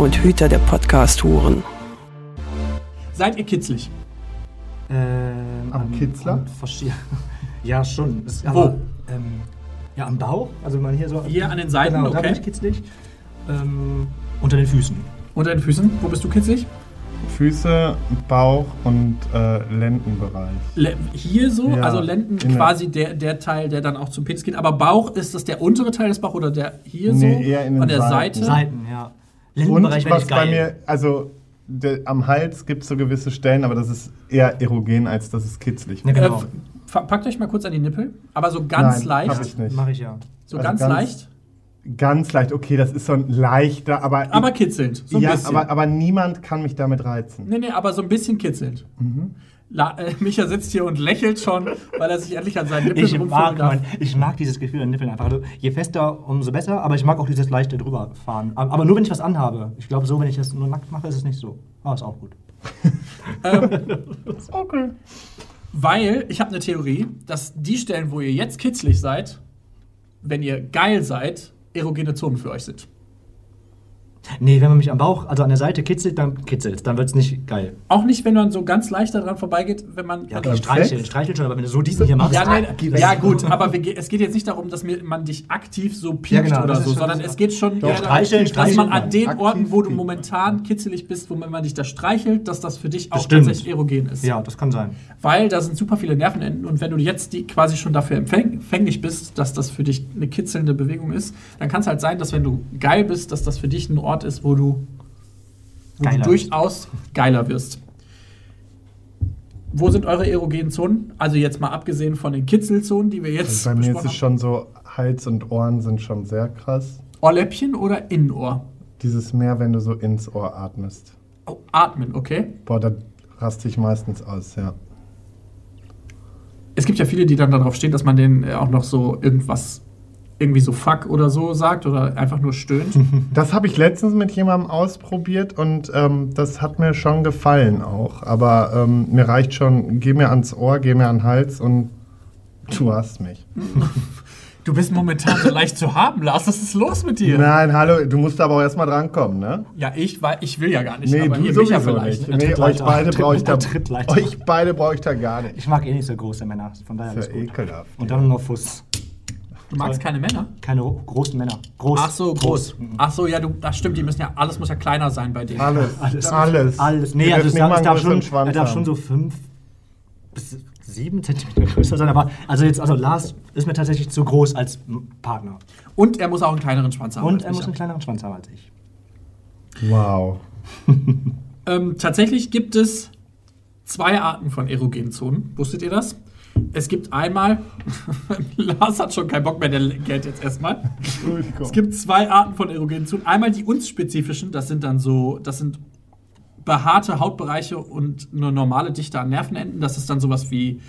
und Hüter der Podcast-Huren. Seid ihr kitzlig? Ähm, Am Kitzler? Ja, schon. Es- Wo? Aber, ähm, ja, am Bauch. Also wenn man hier so. Hier an den Seiten, genau, da okay. bin ich kitzlig. Ähm, unter den Füßen. Unter den Füßen? Wo bist du kitzlig? Füße, Bauch und äh, Lendenbereich. Le hier so, Ja, also Lenden quasi der, der Teil, der dann auch zum Penis geht. Aber Bauch, ist das der untere Teil des Bauchs oder der hier Nee, so? eher in den an der Seiten. Seite? Seiten, ja. Und Lendenbereich wäre was bei mir, also der, am Hals gibt es so gewisse Stellen, aber das ist eher erogen, als dass es kitzlig Ja, wird. genau. Äh, packt euch mal kurz an die Nippel, aber so ganz Nein, hab leicht. ich nicht. Mache ich ja. So Also ganz, ganz- leicht, Ganz leicht, okay, das ist so ein leichter, aber. aber kitzelnd. So ein ja, bisschen. aber, aber niemand kann mich damit reizen. nee, nee, aber so ein bisschen kitzelnd. Mhm. La äh, Micha sitzt hier und lächelt schon, weil er sich endlich an seinen Nippeln Ich mag, ich mag dieses Gefühl an Nippeln einfach. Also, je fester, umso besser, aber ich mag auch dieses leichte drüberfahren. Aber aber nur, wenn ich was anhabe. Ich glaube, so, wenn ich das nur nackt mache, ist es nicht so. Aber ist auch gut. Okay. Weil ich habe eine Theorie, dass die Stellen, wo ihr jetzt kitzlig seid, wenn ihr geil seid, erogene Zonen für euch sind. Nee, wenn man mich am Bauch, also an der Seite kitzelt, dann kitzelt Dann wird es nicht geil. Auch nicht, wenn man so ganz leicht daran vorbeigeht, wenn man. Ja, okay, streicheln, streicheln schon, aber wenn du so diesen hier machst. ja, nein, weg. ja gut, aber wir, es geht jetzt nicht darum, dass mir, man dich aktiv so piekt Ja, genau, oder so, sondern es geht schon Doch, streicheln, darum, dass man streicheln. an den Aktiv Orten, wo du momentan kitzelig bist, wo man dich da streichelt, dass das für dich auch Bestimmt. tatsächlich erogen ist. Ja, das kann sein. Weil da sind super viele Nervenenden und wenn du jetzt die quasi schon dafür empfäng- empfänglich bist, dass das für dich eine kitzelnde Bewegung ist, dann kann es halt sein, dass wenn du geil bist, dass das für dich ein Ort ist, wo du, wo du durchaus geiler wirst. Wo sind eure erogenen Zonen? Also jetzt mal abgesehen von den Kitzelzonen, die wir jetzt Also bei mir ist es schon so, Hals und Ohren sind schon sehr krass. Ohrläppchen oder Innenohr? Dieses mehr, wenn du so ins Ohr atmest. Oh, atmen, okay. Boah, da raste ich meistens aus, ja. Es gibt ja viele, die dann darauf stehen, dass man denen äh, auch noch so irgendwas, irgendwie so fuck oder so sagt oder einfach nur stöhnt. Das habe ich letztens mit jemandem ausprobiert und ähm, das hat mir schon gefallen auch. Aber ähm, mir reicht schon, geh mir ans Ohr, geh mir an den Hals und du hast mich. Du bist momentan so leicht zu haben, Lars. Was ist los mit dir? Nein, hallo, du musst aber auch erstmal drankommen, ne? Ja, ich, weil ich will ja gar nicht. Nee, aber du hier sowieso vielleicht. nicht. ne? Nee, euch beide brauche ich da. Tritt leichter. Euch beide brauche ich da gar nicht. Ich mag eh nicht so große Männer, von daher Das ist ja gut. ekelhaft. Und dann nur Fuß. Du magst keine Männer? Keine großen Männer. Groß. Ach so, groß. Ach so, ja, du, das stimmt. Die müssen ja, alles muss ja kleiner sein bei denen. Alles, alles. Alles. Alles. Nee, also es nicht darf, schon, er darf schon so fünf bis sieben Zentimeter größer sein. Aber also jetzt, also Lars ist mir tatsächlich zu groß als Partner. Und er muss auch einen kleineren Schwanz haben. Und er muss einen kleineren Schwanz haben als ich. Wow. Ähm, tatsächlich gibt es zwei Arten von erogenen Zonen. Wusstet ihr das? Es gibt einmal, Lars hat schon keinen Bock mehr, der Geld jetzt erstmal. Es gibt zwei Arten von erogenen Zonen. Einmal die uns spezifischen, das sind dann so, das sind behaarte Hautbereiche und eine normale Dichte an Nervenenden. Das ist dann sowas wie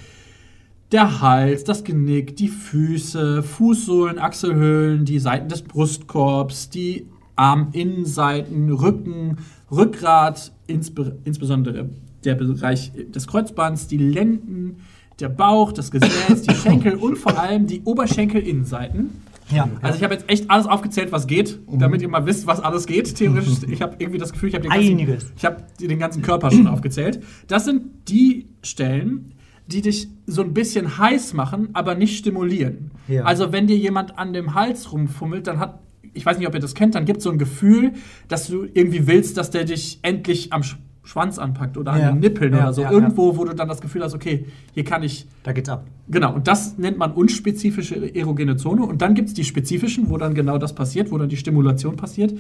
der Hals, das Genick, die Füße, Fußsohlen, Achselhöhlen, die Seiten des Brustkorbs, die Arminnenseiten, Rücken, Rückgrat, insbe insbesondere der Bereich des Kreuzbands, die Lenden, der Bauch, das Gesäß, die Schenkel und vor allem die Oberschenkelinnenseiten. Ja. Also ich habe jetzt echt alles aufgezählt, was geht, damit ihr mal wisst, was alles geht. Theoretisch, ich habe irgendwie das Gefühl, ich habe den, ganzen- ich hab den ganzen Körper schon aufgezählt. Das sind die Stellen, die dich so ein bisschen heiß machen, aber nicht stimulieren. Ja. Also wenn dir jemand an dem Hals rumfummelt, dann hat, ich weiß nicht, ob ihr das kennt, dann gibt es so ein Gefühl, dass du irgendwie willst, dass der dich endlich am Schwanz anpackt oder an Ja. den Nippeln Ja, oder so. ja, Irgendwo, wo du dann das Gefühl hast, okay, hier kann ich Da geht's ab. Genau, und das nennt man unspezifische erogene Zone. Und dann gibt es die spezifischen, wo dann genau das passiert, wo dann die Stimulation passiert.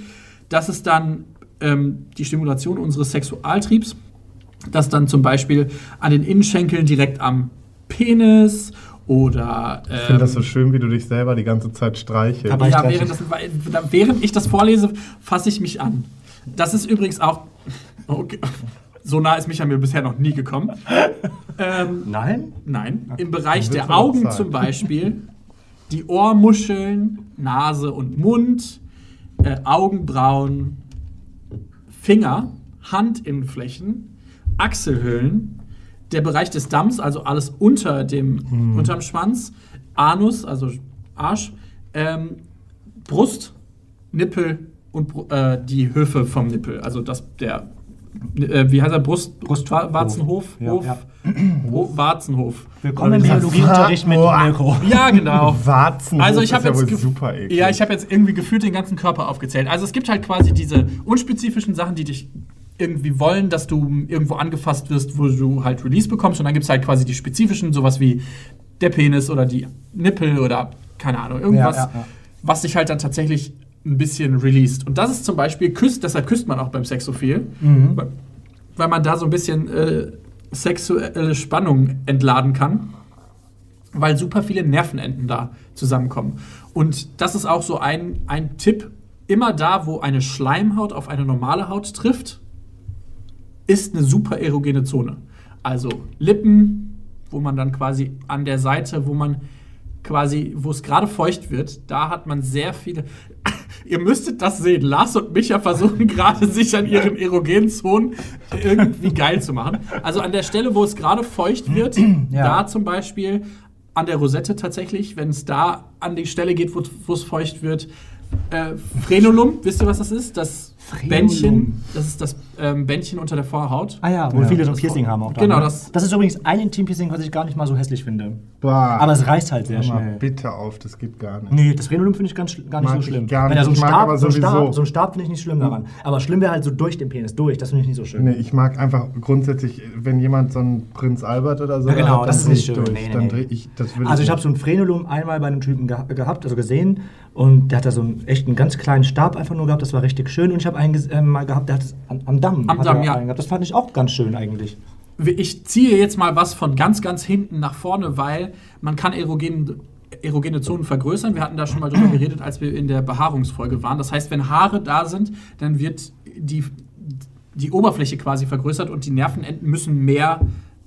Das ist dann ähm, die Stimulation unseres Sexualtriebs. Das dann zum Beispiel an den Innenschenkeln direkt am Penis oder. Ähm, Ich finde das so schön, wie du dich selber die ganze Zeit streichelst. Aber- ja, während, das, während ich das vorlese, fasse ich mich an. Das ist übrigens auch. Okay. So nah ist Micha mir bisher noch nie gekommen. Ähm, Nein? nein. Im Bereich der Augen Zeit. zum Beispiel, die Ohrmuscheln, Nase und Mund, äh, Augenbrauen, Finger, Handinnenflächen, Achselhöhlen, der Bereich des Damms, also alles unter dem unterm Schwanz, Anus, also Arsch, ähm, Brust, Nippel und äh, die Höfe vom Nippel, also das der äh, wie heißt er Brust Brusthof. Warzenhof Ja, Hof, ja. Hof Warzenhof. Willkommen im Biologieunterricht mit. Mirko. Ja, genau. Warzenhof Also ich ist habe ja jetzt super eklig. Ja, ich habe jetzt irgendwie gefühlt den ganzen Körper aufgezählt. Also es gibt halt quasi diese unspezifischen Sachen, die dich irgendwie wollen, dass du irgendwo angefasst wirst, wo du halt Release bekommst. Und dann gibt es halt quasi die spezifischen, sowas wie der Penis oder die Nippel oder keine Ahnung, irgendwas, Ja, ja, ja. was dich halt dann tatsächlich ein bisschen released. Und das ist zum Beispiel, küsst, deshalb küsst man auch beim Sex so viel, Mhm. weil, weil man da so ein bisschen äh, sexuelle Spannung entladen kann weil super viele Nervenenden da zusammenkommen. Und das ist auch so ein, ein Tipp. Immer da, wo eine Schleimhaut auf eine normale Haut trifft, ist eine super erogene Zone. Also Lippen, wo man dann quasi an der Seite, wo man quasi, wo es gerade feucht wird, da hat man sehr viele. Ihr müsstet das sehen. Lars und Micha versuchen gerade, sich an ihren erogenen Zonen irgendwie geil zu machen. Also an der Stelle, wo es gerade feucht wird, Ja. da zum Beispiel an der Rosette tatsächlich, wenn es da an die Stelle geht, wo es feucht wird. Äh, Frenulum, wisst ihr, was das ist? Das Frenulum. Bändchen, das ist das ähm, Bändchen unter der Vorhaut. Ah ja, wo Ja. viele so ein Piercing haben auch da. Genau, ne? das- das ist übrigens ein Intim-Piercing, was ich gar nicht mal so hässlich finde. Boah. Aber es reißt halt sehr schnell. bitte auf, das geht gar nicht. Nee, das Frenulum finde ich ganz, gar nicht Mag so ich schlimm. gar Wenn er so ein nicht. Ich mag Stab, aber so Stab, so ein Stab finde ich nicht schlimm daran. Aber schlimm wäre halt so durch den Penis, durch. Das finde ich nicht so schön. Nee, ich mag einfach grundsätzlich, wenn jemand so einen Prinz Albert oder so Ja, genau, hat, das ist nicht schön. durch. Nee, nee, nee. ich, das will Also ich nicht. habe so ein Frenulum einmal bei einem Typen geha gehabt, also gesehen. Und der hat da so einen echt einen ganz kleinen Stab einfach nur gehabt. Das war richtig schön. Und ich habe einen äh, mal gehabt, der hat es am, am Damm. Am hat Damm, er ja. Das fand ich auch ganz schön eigentlich. Ich ziehe jetzt mal was von ganz, ganz hinten nach vorne, weil man kann erogene, erogene Zonen vergrößern. Wir hatten da schon mal drüber geredet, als wir in der Behaarungsfolge waren. Das heißt, wenn Haare da sind, dann wird die, die Oberfläche quasi vergrößert und die Nervenenden müssen mehr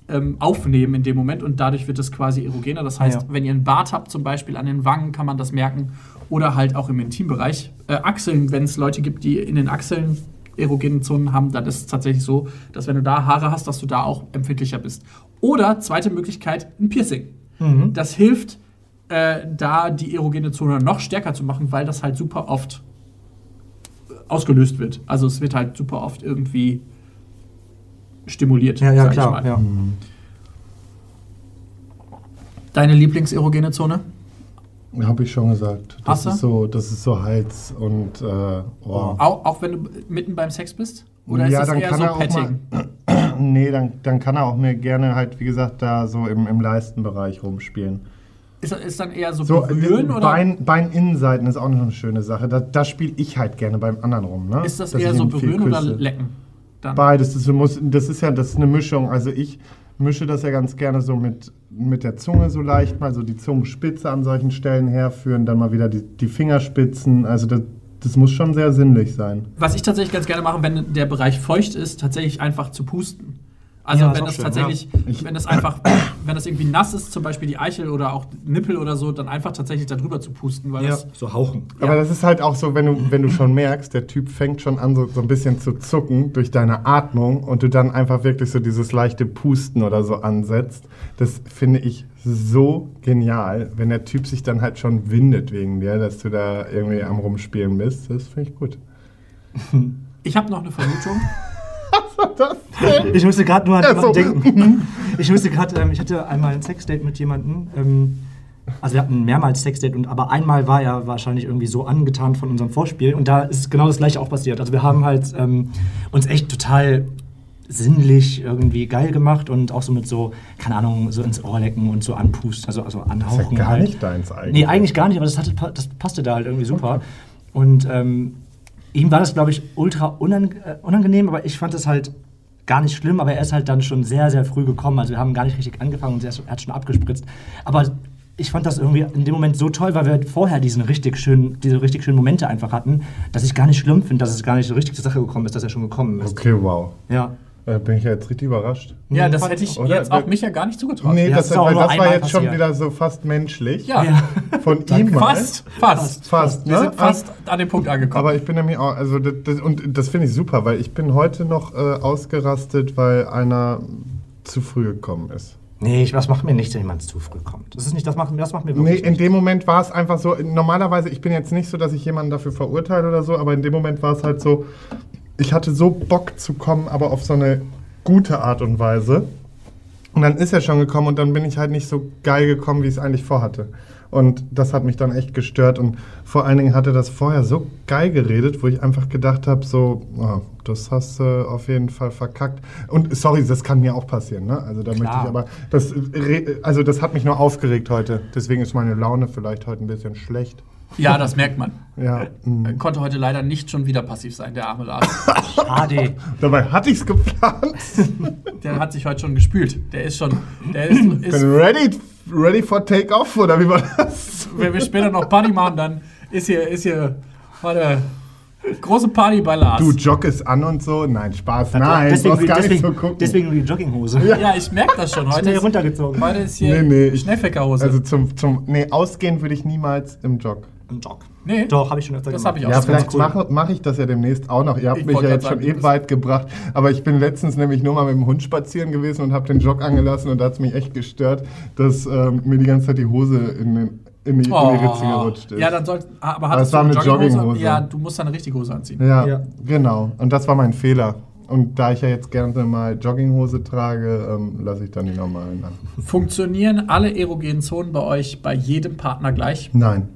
ähm, aufnehmen in dem Moment und dadurch wird es quasi erogener. Das heißt, Ja. wenn ihr einen Bart habt, zum Beispiel an den Wangen, kann man das merken oder halt auch im Intimbereich. Äh, Achseln, wenn es Leute gibt, die in den Achseln erogenen Zonen haben, dann ist es tatsächlich so, dass wenn du da Haare hast, dass du da auch empfindlicher bist. Oder zweite Möglichkeit, ein Piercing. Das hilft, äh, da die erogene Zone noch stärker zu machen, weil das halt super oft ausgelöst wird. Also es wird halt super oft irgendwie stimuliert. Ja, ja, sag ich klar. mal. Ja. Deine Lieblingserogene Zone? Habe ich schon gesagt. Das Hast du? ist so, das ist so Hals und äh, Ohr. Auch, auch wenn du mitten beim Sex bist? Oder Ja, ist dann das eher kann so er auch Petting? Nee, dann, dann kann er auch mir gerne halt, wie gesagt, da so im, im Leistenbereich rumspielen. Ist, ist dann eher so, So, berühren äh, oder Bein, Beininnenseiten ist auch noch eine schöne Sache. Da, da spiele ich halt gerne beim anderen rum. Ne? ist das Dass eher ich so ihn viel berühren oder küsse. lecken? Dann. Beides. Das, muss, das ist ja das ist eine Mischung. Also ich mische das ja ganz gerne so mit, mit der Zunge so leicht, mal so die Zungenspitze an solchen Stellen herführen, dann mal wieder die, die Fingerspitzen. Also das, das muss schon sehr sinnlich sein. Was ich tatsächlich ganz gerne mache, wenn der Bereich feucht ist, tatsächlich einfach zu pusten. Also Ja, wenn das schön, tatsächlich, Ich- wenn das einfach, wenn das irgendwie nass ist, zum Beispiel die Eichel oder auch Nippel oder so, dann einfach tatsächlich darüber zu pusten, weil das So hauchen. Aber das ist halt auch so, wenn du, wenn du schon merkst, der Typ fängt schon an, so, so ein bisschen zu zucken durch deine Atmung und du dann einfach wirklich so dieses leichte Pusten oder so ansetzt. Das finde ich so genial, wenn der Typ sich dann halt schon windet wegen dir, dass du da irgendwie am Rumspielen bist. Das finde ich gut. Ich habe noch eine Vermutung. Ich musste gerade nur an Ja, so. denken. Ich musste gerade, ähm, ich hatte einmal ein Sexdate mit jemandem. Ähm, also wir hatten mehrmals Sexdate, und, aber einmal war er wahrscheinlich irgendwie so angetan von unserem Vorspiel. Und da ist genau das gleiche auch passiert. Also wir haben halt ähm, uns echt total sinnlich irgendwie geil gemacht und auch so mit so, keine Ahnung, so ins Ohr lecken und so anpusten, also, also Das ist anhauchen ja gar halt. nicht deins eigentlich. Nee, eigentlich gar nicht, aber das, hatte, das passte da halt irgendwie super. Und ähm, ihm war das, glaube ich, ultra unang äh, unangenehm, aber ich fand das halt gar nicht schlimm, aber er ist halt dann schon sehr, sehr früh gekommen. Also wir haben gar nicht richtig angefangen und er hat schon abgespritzt. Aber ich fand das irgendwie in dem Moment so toll, weil wir vorher diesen richtig schönen, diese richtig schönen Momente einfach hatten, dass ich gar nicht schlimm finde, dass es gar nicht so richtig zur Sache gekommen ist, dass er schon gekommen ist. Okay, wow. Ja. Da bin ich ja jetzt richtig überrascht. Ja, das hätte ich Oder? jetzt auch Micha gar nicht zugetraut. Nee, Ja, das, das nur das war jetzt schon wieder so fast menschlich. Ja, Ja. Von ihm mal. fast, fast. Fast, Wir ne? sind fast an den Punkt angekommen. Aber ich bin nämlich auch, also das, das, und das finde ich super, weil ich bin heute noch äh, ausgerastet, weil einer zu früh gekommen ist. Nee, ich, das macht mir nichts, wenn jemand zu früh kommt. Das ist nicht, das macht, das macht mir Nee, wirklich in nichts. dem Moment war es einfach so, normalerweise, ich bin jetzt nicht so, dass ich jemanden dafür verurteile oder so, aber in dem Moment war es halt so, ich hatte so Bock zu kommen, aber auf so eine gute Art und Weise. Und dann ist er schon gekommen und dann bin ich halt nicht so geil gekommen, wie ich es eigentlich vorhatte. Und das hat mich dann echt gestört. Und vor allen Dingen hatte das vorher so geil geredet, wo ich einfach gedacht habe, so, oh, das hast du auf jeden Fall verkackt. Und sorry, das kann mir auch passieren, ne? Also da möchte ich aber, das, also das hat mich nur aufgeregt heute. Deswegen ist meine Laune vielleicht heute ein bisschen schlecht. Ja, das merkt man. Ja. mm. Konnte heute leider nicht schon wieder passiv sein, der arme Lars. Schade. Dabei hatte ich es geplant. Der hat sich heute schon gespült. Der ist schon, der ist, Bin ist ready, ready for take-off, oder wie war das? wenn wir später noch Party machen, dann ist hier, ist hier, warte, große Party bei Lars. Du joggest an und so. Nein, Spaß. Nein, deswegen, du gar nicht deswegen, so gucken. deswegen nur die Jogginghose. ja, ich merke das schon. Heute ist, runtergezogen. heute ist hier Nee, nee, ich- Schnellfeckerhose. Also zum, zum, nee, ausgehen würde ich niemals im Jog. Im Jog. nee, Doch, habe ich schon öfter Das gemacht. ich auch. Ja, vielleicht cool. mache mach ich das ja demnächst auch noch. Ihr habt Ich mich ja jetzt grad schon sagen, eh weit gebracht. Aber ich bin letztens nämlich nur mal mit dem Hund spazieren gewesen und habe den Jog angelassen und da hat es mich echt gestört, dass ähm, mir die ganze Zeit die Hose in, den, in, die, in die Ritze gerutscht ist. Oh. Ja, dann soll, aber Aber hattest es war du eine Jogginghose. Ja, du musst dann eine richtige Hose anziehen. Ja, Ja. genau. Und das war mein Fehler. Und da ich ja jetzt gerne mal Jogginghose trage, ähm, lasse ich dann die normalen an. Funktionieren alle erogenen Zonen bei euch bei jedem Partner gleich? Nein.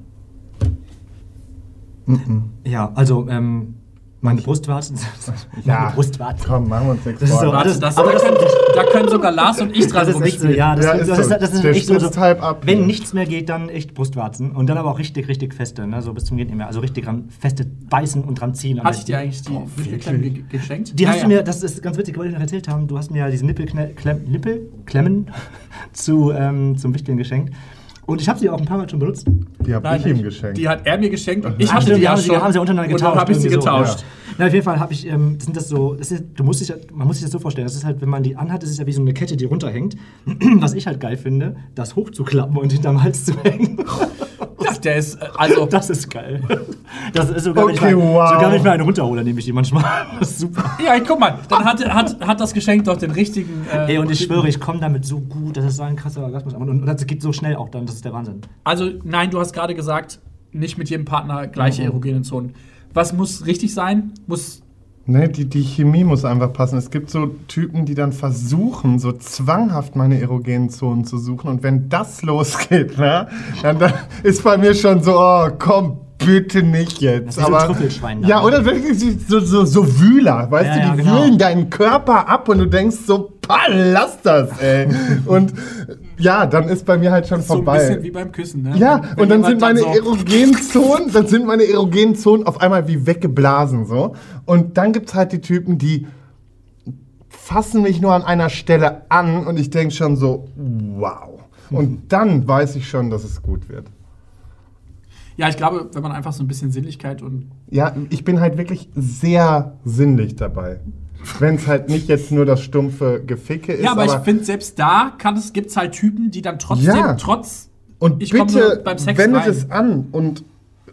Ja, also ähm, meine Brustwarzen. meine Brustwarzen. Komm, machen wir uns nichts Das ist so- das- das, aber da, das- können, da können sogar Lars und ich dran Das ist so, ja, das, Ja, das, ist das, so. das ist Der echt so, ab. Wenn nichts mehr geht, dann echt Brustwarzen und dann aber auch richtig, richtig feste, ne? so bis zum geht nicht mehr. Also richtig dran feste beißen und dran ziehen. Hatte ich dir eigentlich die Oh, Nippelklemmen geschenkt? Die Ja, hast ja. du mir, das ist ganz witzig, wollte ich noch erzählt haben, du hast mir ja diese Nippelklemmen Nippelklemmen zu, ähm, zum Wichteln geschenkt. Und ich habe sie auch ein paar Mal schon benutzt. Die habe ich ihm geschenkt. Die hat er mir geschenkt und ich Ach, hatte die ja haben sie- schon. wir haben sie untereinander Und dann getauscht, habe ich sie irgendwie so, getauscht. Na, auf jeden Fall habe ich, ähm, sind das so, das ist, du musst dich, man muss sich das so vorstellen, das ist halt, wenn man die anhat, das ist ja wie so eine Kette, die runterhängt. Was ich halt geil finde, das hochzuklappen und hinterm Hals zu hängen. Ja, der ist, äh, also, Das ist geil. Das ist sogar, Okay, ich mal, wow. sogar wenn ich mir eine runterhole, nehme ich die manchmal. Das ist super. ja, guck mal, dann hat, hat, hat das Geschenk doch den richtigen. Äh, Ey, und ich schwöre, ich komme damit so gut, das ist so ein krasser Orgasmus. Und, und das geht so schnell auch dann, das ist der Wahnsinn. Also, nein, du hast gerade gesagt, nicht mit jedem Partner Mhm. gleiche erogene Zonen. Was muss richtig sein? Muss. Ne, die, die Chemie muss einfach passen. Es gibt so Typen, die dann versuchen, so zwanghaft meine erogenen Zonen zu suchen. Und wenn das losgeht, ne, dann, dann ist bei mir schon so, oh, komm, bitte nicht jetzt. Das ist so ein Trüffelschwein ja, oder wirklich so, so, so Wühler, weißt Ja, du, ja, die genau. wühlen deinen Körper ab und du denkst so, pah, lass das, ey. und ja, dann ist bei mir halt schon So ein vorbei. bisschen wie beim Küssen, ne? Ja, Wenn und dann sind meine so- erogenen Zonen, dann sind meine erogenen Zonen auf einmal wie weggeblasen so. Und dann gibt's halt die Typen, die fassen mich nur an einer Stelle an und ich denke schon so, wow. Und dann weiß ich schon, dass es gut wird. Ja, ich glaube, wenn man einfach so ein bisschen Sinnlichkeit und. Ja, ich bin halt wirklich sehr sinnlich dabei. Wenn es halt nicht jetzt nur das stumpfe Geficke ist. Ja, aber, ich finde, selbst da kann es, gibt es halt Typen, die dann trotzdem, Ja. trotz. Und Ich komm nur bitte beim Sex wendet rein. es an und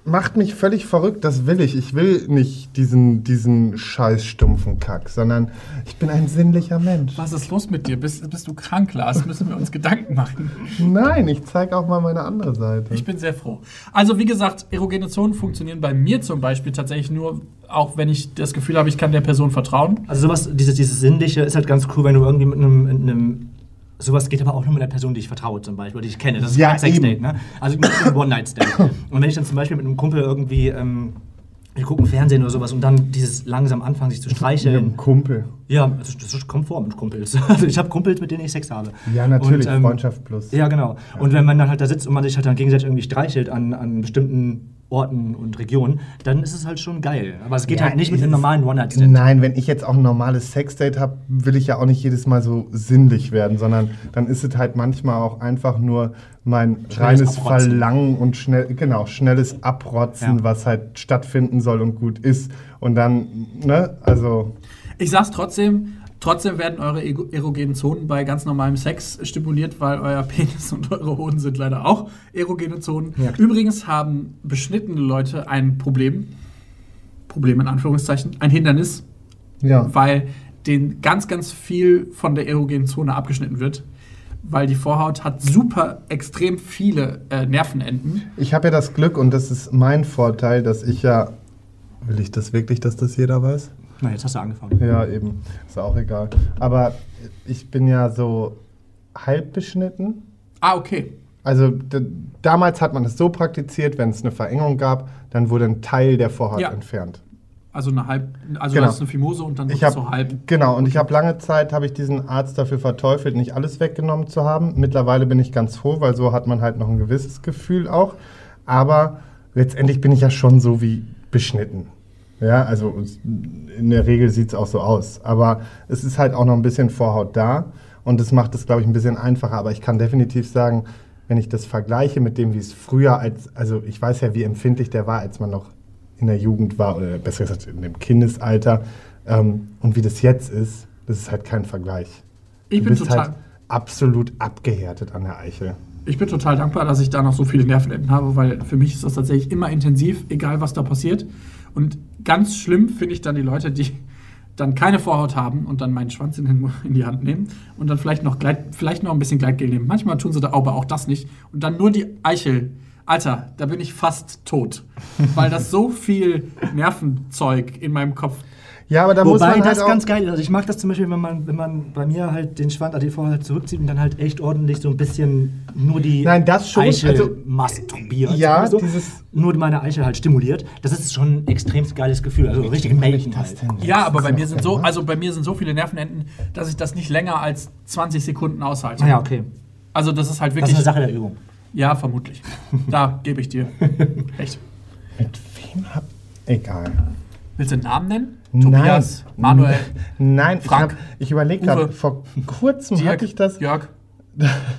macht mich völlig verrückt. Das will ich. Ich will nicht diesen, diesen scheiß stumpfen Kack, sondern ich bin ein sinnlicher Mensch. Was ist los mit dir? Bist, bist du krank, Lars? Müssen wir uns Gedanken machen. Nein, ich zeige auch mal meine andere Seite. Ich bin sehr froh. Also, wie gesagt, erogene Zonen funktionieren bei mir zum Beispiel tatsächlich nur, auch wenn ich das Gefühl habe, ich kann der Person vertrauen. Also sowas, dieses, dieses Sinnliche ist halt ganz cool, wenn du irgendwie mit einem, mit einem Sowas geht aber auch nur mit einer Person, die ich vertraue zum Beispiel, die ich kenne. Das ist Ja, kein Sexdate, ne? Also nicht ein One-Night-Stand. Und wenn ich dann zum Beispiel mit einem Kumpel irgendwie, ähm, wir gucken Fernsehen oder sowas und dann dieses langsam anfangen, sich zu Mit streicheln. einem Kumpel. Ja, das, das kommt vor mit Kumpels. Also ich habe Kumpels, mit denen ich Sex habe. Ja, natürlich. Und, ähm, Freundschaft plus. Ja, genau. Und wenn man dann halt da sitzt und man sich halt dann gegenseitig irgendwie streichelt an, an bestimmten Orten und Regionen, dann ist es halt schon geil. Aber es geht Ja, halt nicht mit einem normalen One-Night-Stand. Nein, wenn ich jetzt auch ein normales Sexdate habe, will ich ja auch nicht jedes Mal so sinnlich werden, sondern dann ist es halt manchmal auch einfach nur mein reines Abrotzen. Verlangen und schnell, genau, schnelles Abrotzen, Ja. was halt stattfinden soll und gut ist. Und dann, ne, also, Ich sag's trotzdem, trotzdem werden eure erogenen Zonen bei ganz normalem Sex stimuliert, weil euer Penis und eure Hoden sind leider auch erogene Zonen. Ja. Übrigens haben beschnittene Leute ein Problem, Problem in Anführungszeichen, ein Hindernis, ja. weil denen ganz, ganz viel von der erogenen Zone abgeschnitten wird. Weil die Vorhaut hat super extrem viele äh, Nervenenden. Ich habe ja das Glück und das ist mein Vorteil, dass ich ja. Will ich das wirklich, dass das jeder weiß? Na, jetzt hast du angefangen. Ja, eben. Ist auch egal. Aber ich bin ja so halb beschnitten. Ah, okay. Also damals hat man es so praktiziert, wenn es eine Verengung gab, dann wurde ein Teil der Vorhaut Ja. entfernt. Also eine halb, also Genau. das ist eine Fimose und dann Ich es so halb. genau und ich habe lange Zeit habe ich diesen Arzt dafür verteufelt, nicht alles weggenommen zu haben. Mittlerweile bin ich ganz froh, weil so hat man halt noch ein gewisses Gefühl auch. Aber letztendlich bin ich ja schon so wie beschnitten. Ja, also in der Regel sieht es auch so aus. Aber es ist halt auch noch ein bisschen Vorhaut da und das macht es, glaube ich, ein bisschen einfacher. Aber ich kann definitiv sagen, wenn ich das vergleiche mit dem, wie es früher als, also ich weiß ja, wie empfindlich der war, als man noch in der Jugend war, oder besser gesagt in dem Kindesalter, ähm, und wie das jetzt ist, das ist halt kein Vergleich. Ich du bin bist total. halt absolut abgehärtet an der Eichel. Ich bin total dankbar, dass ich da noch so viele Nervenenden habe, weil für mich ist das tatsächlich immer intensiv, egal was da passiert. Und ganz schlimm finde ich dann die Leute, die dann keine Vorhaut haben und dann meinen Schwanz in, die Hand nehmen und dann vielleicht noch, Gleit, vielleicht noch ein bisschen Gleitgel nehmen. Manchmal tun sie da aber auch das nicht. Und dann nur die Eichel. Alter, da bin ich fast tot. weil das so viel Nervenzeug in meinem Kopf. Ja, aber da muss Wobei man halt das auch, ganz geil ist. Also ich mag das zum Beispiel, wenn man, wenn man bei mir halt den Schwanz ATV halt zurückzieht und dann halt echt ordentlich so ein bisschen nur die Nein, das schon, Eichel also- masturbiert. Ja, so. dieses- nur meine Eichel halt stimuliert. Das ist schon ein extrem geiles Gefühl. Also richtig melken halt. Ja, aber bei mir sind so, also bei mir sind so viele Nervenenden, dass ich das nicht länger als 20 Sekunden aushalte. Ah ja, okay. Also das ist halt Das wirklich. ist eine Sache der Übung. Ja, vermutlich. Da gebe ich dir. Echt. Mit wem hab. Egal. Willst du einen Namen nennen? Tobias, Nein. Manuel, Nein, ich, Frank, hab- ich überlege gerade, vor kurzem Dirk, hatte ich das. Jörg.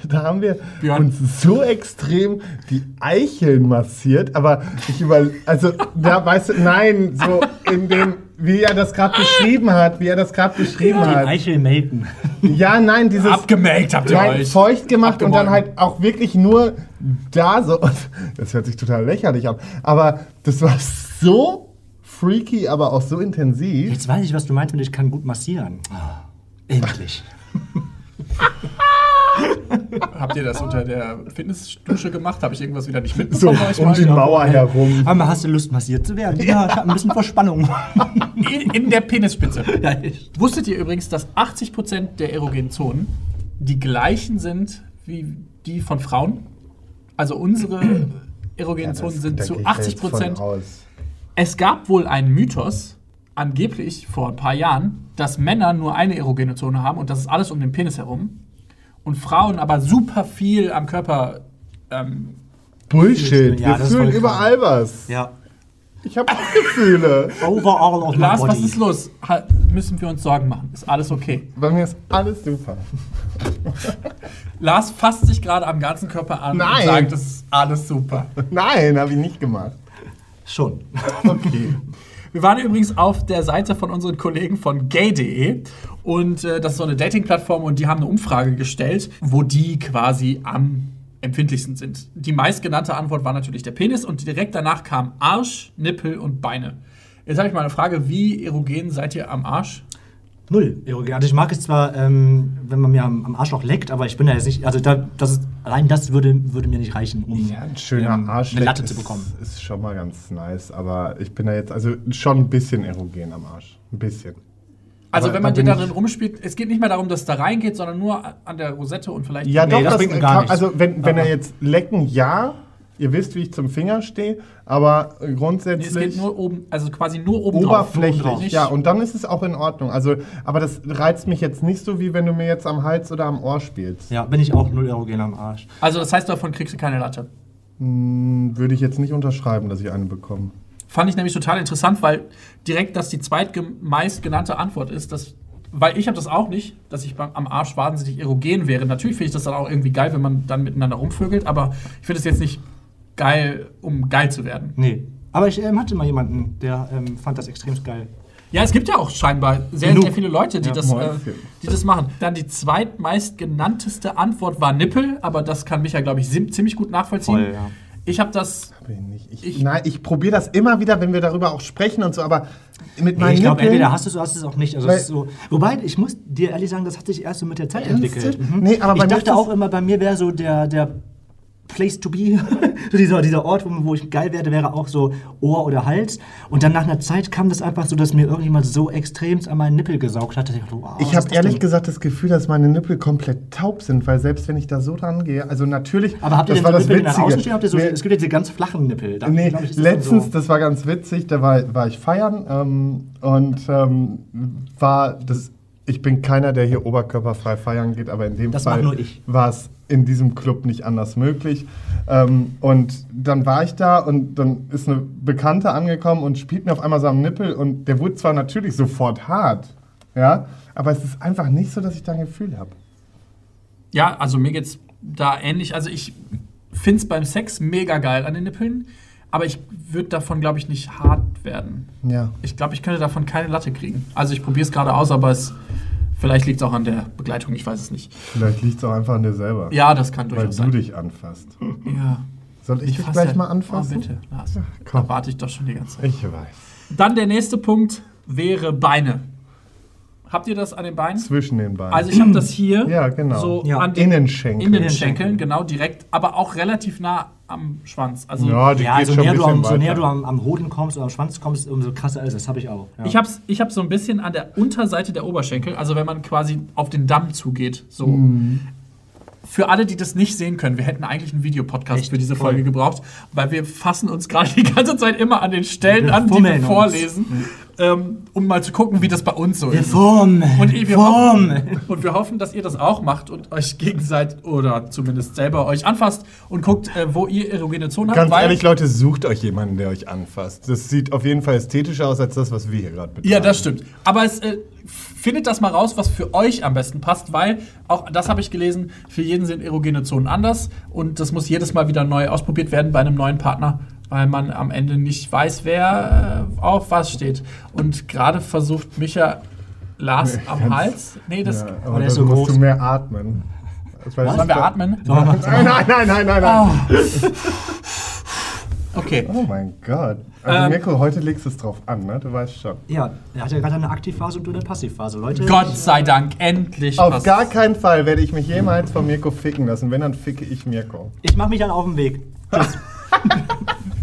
Da haben wir Björn. uns so extrem die Eicheln massiert, aber ich über, also da weißt du, nein, so in dem, wie er das gerade beschrieben hat, wie er das gerade beschrieben Die hat. Eichel melken. Ja, nein, dieses Abgemelkt habt ihr nein, euch. feucht gemacht und dann Abgemolken. halt auch wirklich nur da so. Das hört sich total lächerlich an, aber das war so freaky, aber auch so intensiv. Jetzt weiß ich, was du meinst mit ich kann gut massieren. Ah, endlich. Habt ihr das unter der Fitnessdusche gemacht? Habe ich irgendwas wieder nicht So mitbekommen? euch um die Mauer herum. Aber hast du Lust, massiert zu werden? Ja, ich habe ein bisschen Verspannung. in, in der Penisspitze. ja, ich. Wusstet ihr übrigens, dass 80% der erogenen Zonen die gleichen sind wie die von Frauen? Also unsere erogenen Zonen sind zu gehe ich jetzt 80%. Es gab wohl einen Mythos, angeblich vor ein paar Jahren, dass Männer nur eine erogene Zone haben und das ist alles um den Penis herum. Und Frauen aber super viel am Körper. Ähm, Bullshit, Ja, wir fühlen überall was. Ja. Ich habe auch Gefühle. Overall of my Lars, body. was ist los? Ha müssen wir uns Sorgen machen? Ist alles okay? Bei mir ist alles super. Lars fasst sich gerade am ganzen Körper an Nein. und sagt, das ist alles super. Nein, habe ich nicht gemacht. Schon. Okay. Wir waren übrigens auf der Seite von unseren Kollegen von gay.de und äh, das ist so eine Dating-Plattform und die haben eine Umfrage gestellt, wo die quasi am empfindlichsten sind. Die meistgenannte Antwort war natürlich der Penis und direkt danach kam Arsch, Nippel und Beine. Jetzt habe ich mal eine Frage, wie erogen seid ihr am Arsch? Null. erogen. Also ich mag es zwar, ähm, wenn man mir am, am Arschloch leckt, aber ich bin da jetzt nicht, also da, das ist, allein das würde, würde mir nicht reichen, um Ja, ein schöner ähm, Arsch eine Latte ist, zu bekommen. Ist schon mal ganz nice, aber ich bin da jetzt also schon ein bisschen erogen am Arsch. Ein bisschen. Also Aber wenn man darin ich- rumspielt, es geht nicht mehr darum, dass es da reingeht, sondern nur an der Rosette und vielleicht... Ja, Nee, doch, das das, bringt gar kann, nichts. Also wenn, wenn er jetzt lecken, ja. Ihr wisst, wie ich zum Finger stehe, aber äh, Nee, grundsätzlich es geht nur oben, also quasi nur oben drauf. oberflächlich. Nicht- Ja, und dann ist es auch in Ordnung. Also, aber das reizt mich jetzt nicht so, wie wenn du mir jetzt am Hals oder am Ohr spielst. Ja, bin ich auch null erogen am Arsch. Also das heißt, davon kriegst du keine Latte. Hm, Würde ich jetzt nicht unterschreiben, dass ich eine bekomme. Fand ich nämlich total interessant, weil direkt das die zweitmeist genannte Antwort ist, dass, weil ich habe das auch nicht, dass ich am Arsch wahnsinnig erogen wäre. Natürlich finde ich das dann auch irgendwie geil, wenn man dann miteinander rumvögelt, aber ich finde es jetzt nicht geil, um geil zu werden. Nee. Aber ich ähm, hatte mal jemanden, der ähm, fand das extrem geil. Ja, es gibt ja auch scheinbar sehr, Genug. sehr viele Leute, die, Ja, das, äh, die das machen. Dann die zweitmeist genannteste Antwort war Nippel, aber das kann mich ja, glaube ich, ziemlich gut nachvollziehen. Voll, ja. Ich habe das Hab ich nicht. Ich, Ich- nein, ich probiere das immer wieder, wenn wir darüber auch sprechen und so, aber mit Nee, meinen ich glaube, entweder hast du es oder hast du es auch nicht. Also so, wobei, ich muss dir ehrlich sagen, das hat sich erst so mit der Zeit entwickelt. Mhm. Nee, aber bei ich dachte auch immer, bei mir wäre so der, der Place to be, so dieser, dieser Ort, wo, wo ich geil werde, wäre auch so Ohr oder Hals. Und dann nach einer Zeit kam das einfach so, dass mir irgendjemand so extremst an meinen Nippel gesaugt hat, dass ich dachte, wow, Ich habe ehrlich denn? gesagt das Gefühl, dass meine Nippel komplett taub sind, weil selbst wenn ich da so dran gehe, also natürlich, Aber habt ihr das denn war so das Nippel, die nach Witzige. außen stehen? Habt ihr so, Nee, es gibt ja diese ganz flachen Nippel. Da, nee, ich, letztens, so, das war ganz witzig, da war, war ich feiern ähm, und ähm, war das. Ich bin keiner, der hier oberkörperfrei feiern geht, aber in dem Das Fall war es in diesem Club nicht anders möglich. Ähm, und dann war ich da und dann ist eine Bekannte angekommen und spielt mir auf einmal so am Nippel und der wurde zwar natürlich sofort hart, ja, aber es ist einfach nicht so, dass ich da ein Gefühl habe. Ja, also mir geht's da ähnlich. Also ich finde es beim Sex mega geil an den Nippeln, aber ich würde davon, glaube ich, nicht hart werden. Ja. Ich glaube, ich könnte davon keine Latte kriegen. Also ich probiere es gerade aus, aber es vielleicht liegt es auch an der Begleitung, ich weiß es nicht. Vielleicht liegt es auch einfach an dir selber, Ja, das kann weil durchaus du sein. dich anfasst. Ja. Soll ich, dich fass gleich halt- mal anfassen? Oh, bitte, Lars. komm. Da warte ich doch schon die ganze Zeit. Ich weiß. Dann der nächste Punkt wäre Beine. Habt ihr das an den Beinen? Zwischen den Beinen. Also ich habe das hier Ja, genau. so Ja. an den Innenschenkel. Innenschenkeln, genau, direkt, aber auch relativ nah am Schwanz. Also Ja, die Ja, geht so schon näher, ein du am, so näher du am, am Hoden kommst oder am Schwanz kommst, umso krasser ist es. Das habe ich auch. Ja. Ich hab's, ich hab's so ein bisschen an der Unterseite der Oberschenkel, also wenn man quasi auf den Damm zugeht. So. Mhm. Für alle, die das nicht sehen können, wir hätten eigentlich einen Videopodcast für diese Voll. Folge gebraucht, weil wir fassen uns gerade die ganze Zeit immer an den Stellen Wir an, die wir fummeln uns. Ähm, um mal zu gucken, wie das bei uns so ist. Form! Und wir, Form! hoffen, und wir hoffen, dass ihr das auch macht und euch gegenseitig oder zumindest selber euch anfasst und guckt, äh, wo ihr erogene Zonen habt. Ganz weil- ehrlich, Leute, sucht euch jemanden, der euch anfasst. Das sieht auf jeden Fall ästhetischer aus als das, was wir hier gerade betreiben. Ja, das stimmt. Aber es äh, findet das mal raus, was für euch am besten passt, weil auch das habe ich gelesen, für jeden sind erogene Zonen anders und das muss jedes Mal wieder neu ausprobiert werden bei einem neuen Partner, weil man am Ende nicht weiß, wer äh, auf was steht. Und gerade versucht Micha Lars Nee, am Hals. Nee, das Ja, Aber ist so musst groß. du mehr atmen. Sollen wir da- atmen? Sollen wir mal- Nein, nein, nein, nein, nein, nein. Okay. Oh mein Gott. Also Ähm, Mirko, heute legst du es drauf an, ne? Du weißt schon. Ja, er hat ja gerade eine Aktivphase und du eine Passivphase. Leute, Gott sei Dank, endlich Auf gar keinen Fall werde ich mich jemals von Mirko ficken lassen. Wenn, dann ficke ich Mirko. ich mache mich dann auf den Weg. Tschüss.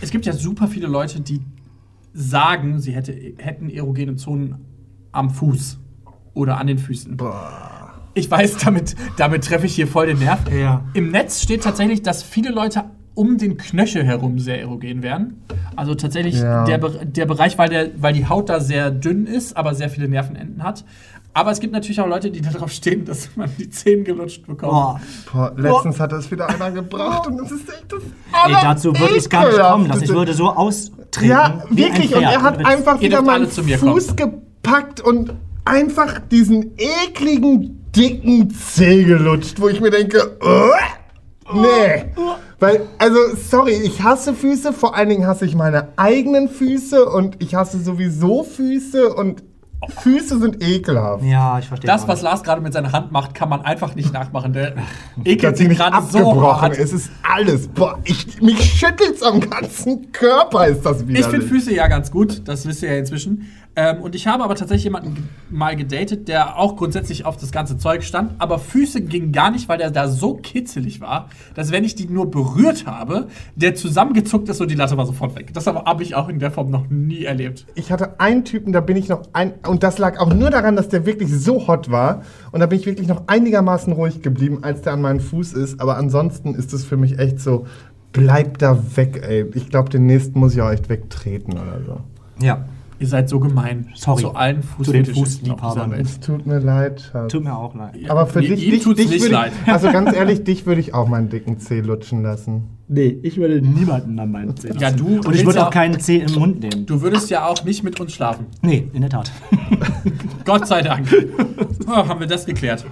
Es gibt ja super viele Leute, die sagen, sie hätte, hätten erogene Zonen am Fuß oder an den Füßen. Ich weiß, damit, damit treffe ich hier voll den Nerv. Ja. Im Netz steht tatsächlich, dass viele Leute um den Knöchel herum sehr erogen werden. Also tatsächlich Ja. der, der Bereich, weil, der, weil die Haut da sehr dünn ist, aber sehr viele Nervenenden hat. Aber es gibt natürlich auch Leute, die darauf stehen, dass man die Zähne gelutscht bekommt. Boah. Boah, letztens hat das wieder einer gebracht und das ist echt das Ey, dazu würde ich gar nicht kommen lassen. Ich würde so austreten. Ja, wie ein wirklich. Und er hat Mit- einfach wieder meinen zu mir Fuß gepackt und einfach diesen ekligen, dicken Zeh gelutscht, wo ich mir denke, oh, nee. Weil, also, sorry, ich hasse Füße, vor allen Dingen hasse ich meine eigenen Füße und ich hasse sowieso Füße und Füße sind ekelhaft. Ja, ich verstehe. Das, was. Lars gerade mit seiner Hand macht, kann man einfach nicht nachmachen. Der ekelt sich nicht gerade so abgebrochen. hart. es ist alles. Boah, ich, mich schüttelt's am ganzen Körper, ist das wieder. Ich finde Füße ja ganz gut, das wisst ihr ja inzwischen. Ähm, und ich habe aber tatsächlich jemanden mal gedatet, der auch grundsätzlich auf das ganze Zeug stand. Aber Füße ging gar nicht, weil der da so kitzelig war, dass wenn ich die nur berührt habe, der zusammengezuckt ist und die Latte war sofort weg. Das aber habe ich auch in der Form noch nie erlebt. Ich hatte einen Typen, da bin ich noch ein. Und das lag auch nur daran, dass der wirklich so hot war. Und da bin ich wirklich noch einigermaßen ruhig geblieben, als der an meinem Fuß ist. Aber ansonsten ist es für mich echt so, bleib da weg, ey. Ich glaube, den nächsten muss ich auch echt wegtreten oder so. Ja, Ihr seid so gemein. Sorry. Zu allen Zu den Fußliebhabern. Welt. Es tut mir leid, Schatz. tut mir auch leid. Aber für Ihm dich, dich, tut's dich nicht würde leid. ich, also ganz ehrlich, dich würde ich auch meinen dicken Zeh lutschen lassen. Nee, ich würde niemanden an meinen Zeh lassen. Ja, du- Und ich würde auch auch- keinen Zeh im Mund nehmen. Du würdest ja auch nicht mit uns schlafen. Nee, in der Tat. Gott sei Dank. Oh, haben wir das geklärt.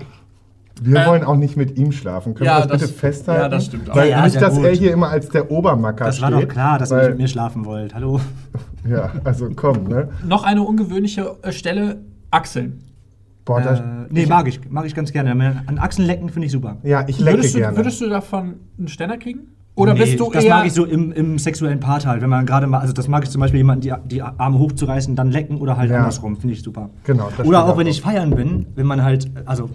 Wir Ähm, wollen auch nicht mit ihm schlafen. Können ja, wir das, das- bitte festhalten? ja, das stimmt auch. Weil Ja, ja, nicht, dass gut. er hier immer als der Obermacker Das war steht. doch klar, dass ihr mit mir schlafen wollt. Hallo. Ja, also komm, ne? Noch eine ungewöhnliche äh, Stelle: Achseln. Boah, das, Äh, nee, mag ich. Mag ich ganz gerne. An Achseln lecken finde ich super. ja, ich lecke Würdest du, gerne. würdest du davon einen Ständer kriegen? Oder Nee, bist du das eher. mag ich so im, im sexuellen Part halt, wenn man gerade mal, also das mag ich zum Beispiel jemanden die, die Arme hochzureißen, dann lecken oder halt Ja. andersrum, finde ich super. Genau, das Oder auch wenn ich feiern bin, wenn man halt, also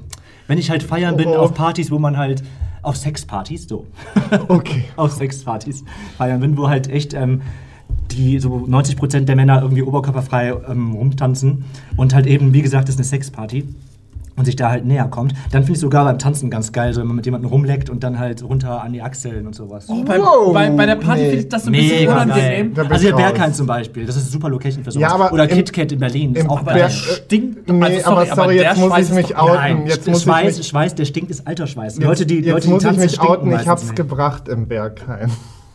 wenn ich halt feiern bin Oh. auf Partys, wo man halt auf Sexpartys, so, Okay. auf Sexpartys feiern bin, wo halt echt ähm, die so 90% der Männer irgendwie oberkörperfrei ähm, rumtanzen und halt eben, wie gesagt, das ist eine Sexparty und sich da halt näher kommt, dann finde ich sogar beim Tanzen ganz geil, so wenn man mit jemandem rumleckt und dann halt runter an die Achseln und sowas. Oh, bei, Wow, bei, bei der Party nee. finde ich das so ein bisschen Mega unangenehm. Da bin Also ich der. Berghain zum Beispiel, das ist eine super Location für sowas. Ja, aber Oder KitKat in Berlin, ist auch Berg- der geil. stinkt. Nee, also aber sorry, der jetzt muss Schweiß ich ist mich outen. Nein, jetzt muss ich Schweiß, mich- Schweiß, der stinkt, ist Altersschweiß. Jetzt, Leute, die, jetzt Leute, die muss ich tanzen, mich stinken outen, ich hab's nicht. gebracht im Berghain.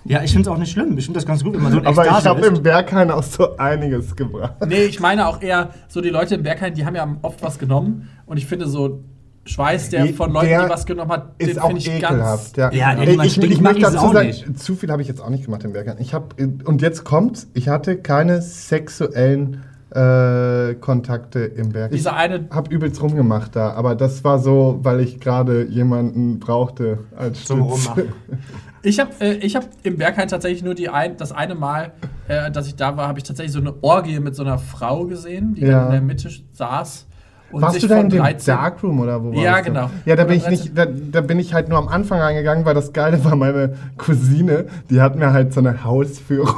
Ja, ich finde es auch nicht schlimm. Ich finde das ganz gut, wenn man so ein Aber ich habe im Berghain auch so einiges gebracht. Nee, ich meine auch eher so die Leute im Berghain, die haben ja oft was genommen. Und ich finde so Schweiß, der von Leuten, der die was genommen hat, den Ist auch finde ich ekelhaft. ganz. ja. Ja, ich, ich mag möchte ich es dazu auch sagen, nicht. zu viel habe ich jetzt auch nicht gemacht im Berghain. Ich habe und jetzt kommt's, ich hatte keine sexuellen äh, Kontakte im Berg. Dieser eine- Ich habe übelst rumgemacht da, aber das war so, weil ich gerade jemanden brauchte als Zum. Rummachen. Ich habe äh, ich hab im Berghain tatsächlich nur die ein, das eine Mal, äh, dass ich da war, habe ich tatsächlich so eine Orgie mit so einer Frau gesehen, die Ja. in der Mitte saß. Und Warst du da von in dem 13 Darkroom oder wo Ja, warst du? genau. Ja, da bin ich nicht, da, da bin ich halt nur am Anfang reingegangen, weil das Geile war, meine Cousine, die hat mir halt so eine Hausführung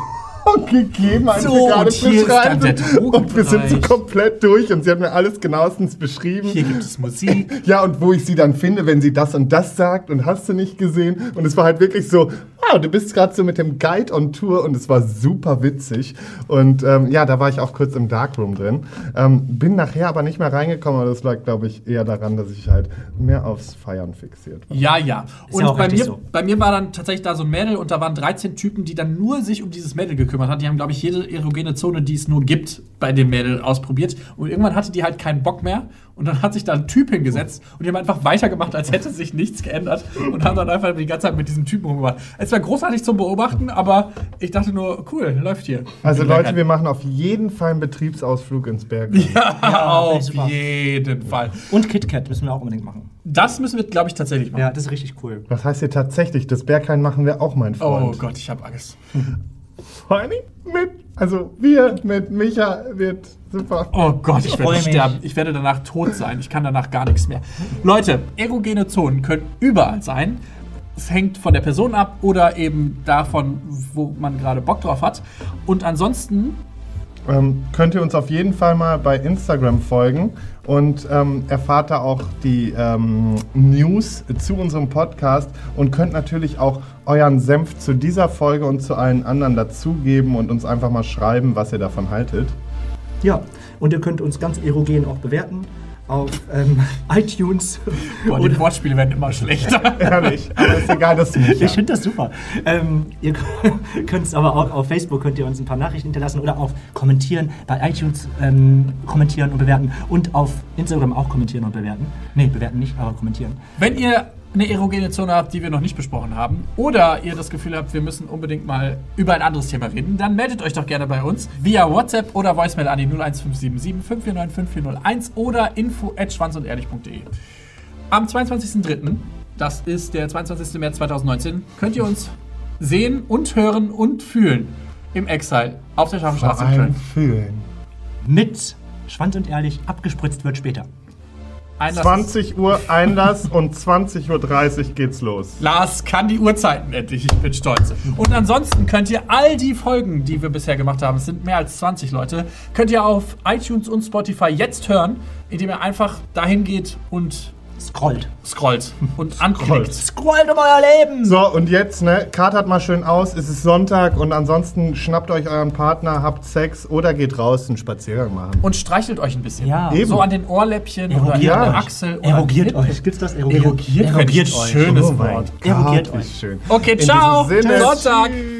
gegeben, als So, wir gerade beschreiben. Und wir sind so komplett durch und sie hat mir alles genauestens beschrieben. Hier gibt es Musik. Ja, und wo ich sie dann finde, wenn sie das und das sagt und hast du nicht gesehen. Und es war halt wirklich so, wow, du bist gerade so mit dem Guide on Tour und es war super witzig. Und ähm, ja, da war ich auch kurz im Darkroom drin. Ähm, bin nachher aber nicht mehr reingekommen, aber das lag, glaube ich, eher daran, dass ich halt mehr aufs Feiern fixiert war. Ja, ja. Ist Und ja bei, mir, so. bei mir war dann tatsächlich da so ein Mädel und da waren 13 Typen, die dann nur sich um dieses Mädel gekümmert haben. Die haben, glaube ich, jede erogene Zone, die es nur gibt, bei dem Mädel ausprobiert. Und irgendwann hatte die halt keinen Bock mehr. Und dann hat sich da ein Typ hingesetzt und die haben einfach weitergemacht, als hätte sich nichts geändert. Und haben dann einfach die ganze Zeit mit diesem Typen rumgemacht. Es war großartig zum Beobachten, aber ich dachte nur, cool, läuft hier. Also Leute, wir machen auf jeden Fall einen Betriebsausflug ins Berg. Ja, auf super. jeden Fall. Und KitKat müssen wir auch unbedingt machen. Das müssen wir, glaube ich, tatsächlich machen. Ja, das ist richtig cool. Was heißt hier tatsächlich? Das Berghain machen wir auch, mein Oh Freund. Gott, ich habe Angst. Vor allem mit, also wir mit Micha wird super. Oh Gott, ich, Ich werde sterben. Ich werde danach tot sein. Ich kann danach gar nichts mehr. Leute, erogene Zonen können überall sein. Es hängt von der Person ab oder eben davon, wo man gerade Bock drauf hat. Und ansonsten, Ähm, könnt ihr uns auf jeden Fall mal bei Instagram folgen und ähm, erfahrt da auch die ähm, News zu unserem Podcast und könnt natürlich auch euren Senf zu dieser Folge und zu allen anderen dazugeben und uns einfach mal schreiben, was ihr davon haltet. Ja, und ihr könnt uns ganz erogen auch bewerten auf ähm, iTunes. boah, die Wortspiele werden immer schlechter. Ehrlich, aber ist egal, das Micha. Ich finde das super. Ähm, ihr könnt es aber auch auf Facebook könnt ihr uns ein paar Nachrichten hinterlassen oder auch kommentieren bei iTunes ähm, kommentieren und bewerten und auf Instagram auch kommentieren und bewerten. Nee, bewerten nicht, aber kommentieren. Wenn ihr eine erogene Zone habt, die wir noch nicht besprochen haben, oder ihr das Gefühl habt, wir müssen unbedingt mal über ein anderes Thema reden, dann meldet euch doch gerne bei uns via WhatsApp oder Voicemail an die 01577 549 5401 oder info at schwanzundehrlich.de. Am 22.03., das ist der 22. März 2019, könnt ihr uns sehen und hören und fühlen im Exile auf der Vor Scharfenstraße in allem Köln. fühlen. Mit Schwanz und ehrlich abgespritzt wird später. Einlass- 20 Uhr Einlass und 20.30 Uhr geht's los. Lars kann die Uhrzeiten endlich. Ich bin stolz. Und ansonsten könnt ihr all die Folgen, die wir bisher gemacht haben, es sind mehr als 20 Leute, könnt ihr auf iTunes und Spotify jetzt hören, indem ihr einfach dahin geht und Scrollt. scrollt und anklickt. Scrollt um euer Leben! So, und jetzt, ne, katert mal schön aus, es ist Sonntag und ansonsten schnappt euch euren Partner, habt Sex oder geht raus einen Spaziergang machen. Und streichelt euch ein bisschen. Ja. Eben. So an den Ohrläppchen oder Erogiert an der euch. Achsel. oder Erogiert euch. Gibt's das? Erogiert, Erogiert, Erogiert euch. Schönes Oh Wort. Erogiert euch. schön. Okay, ciao. Sonntag. tschüss.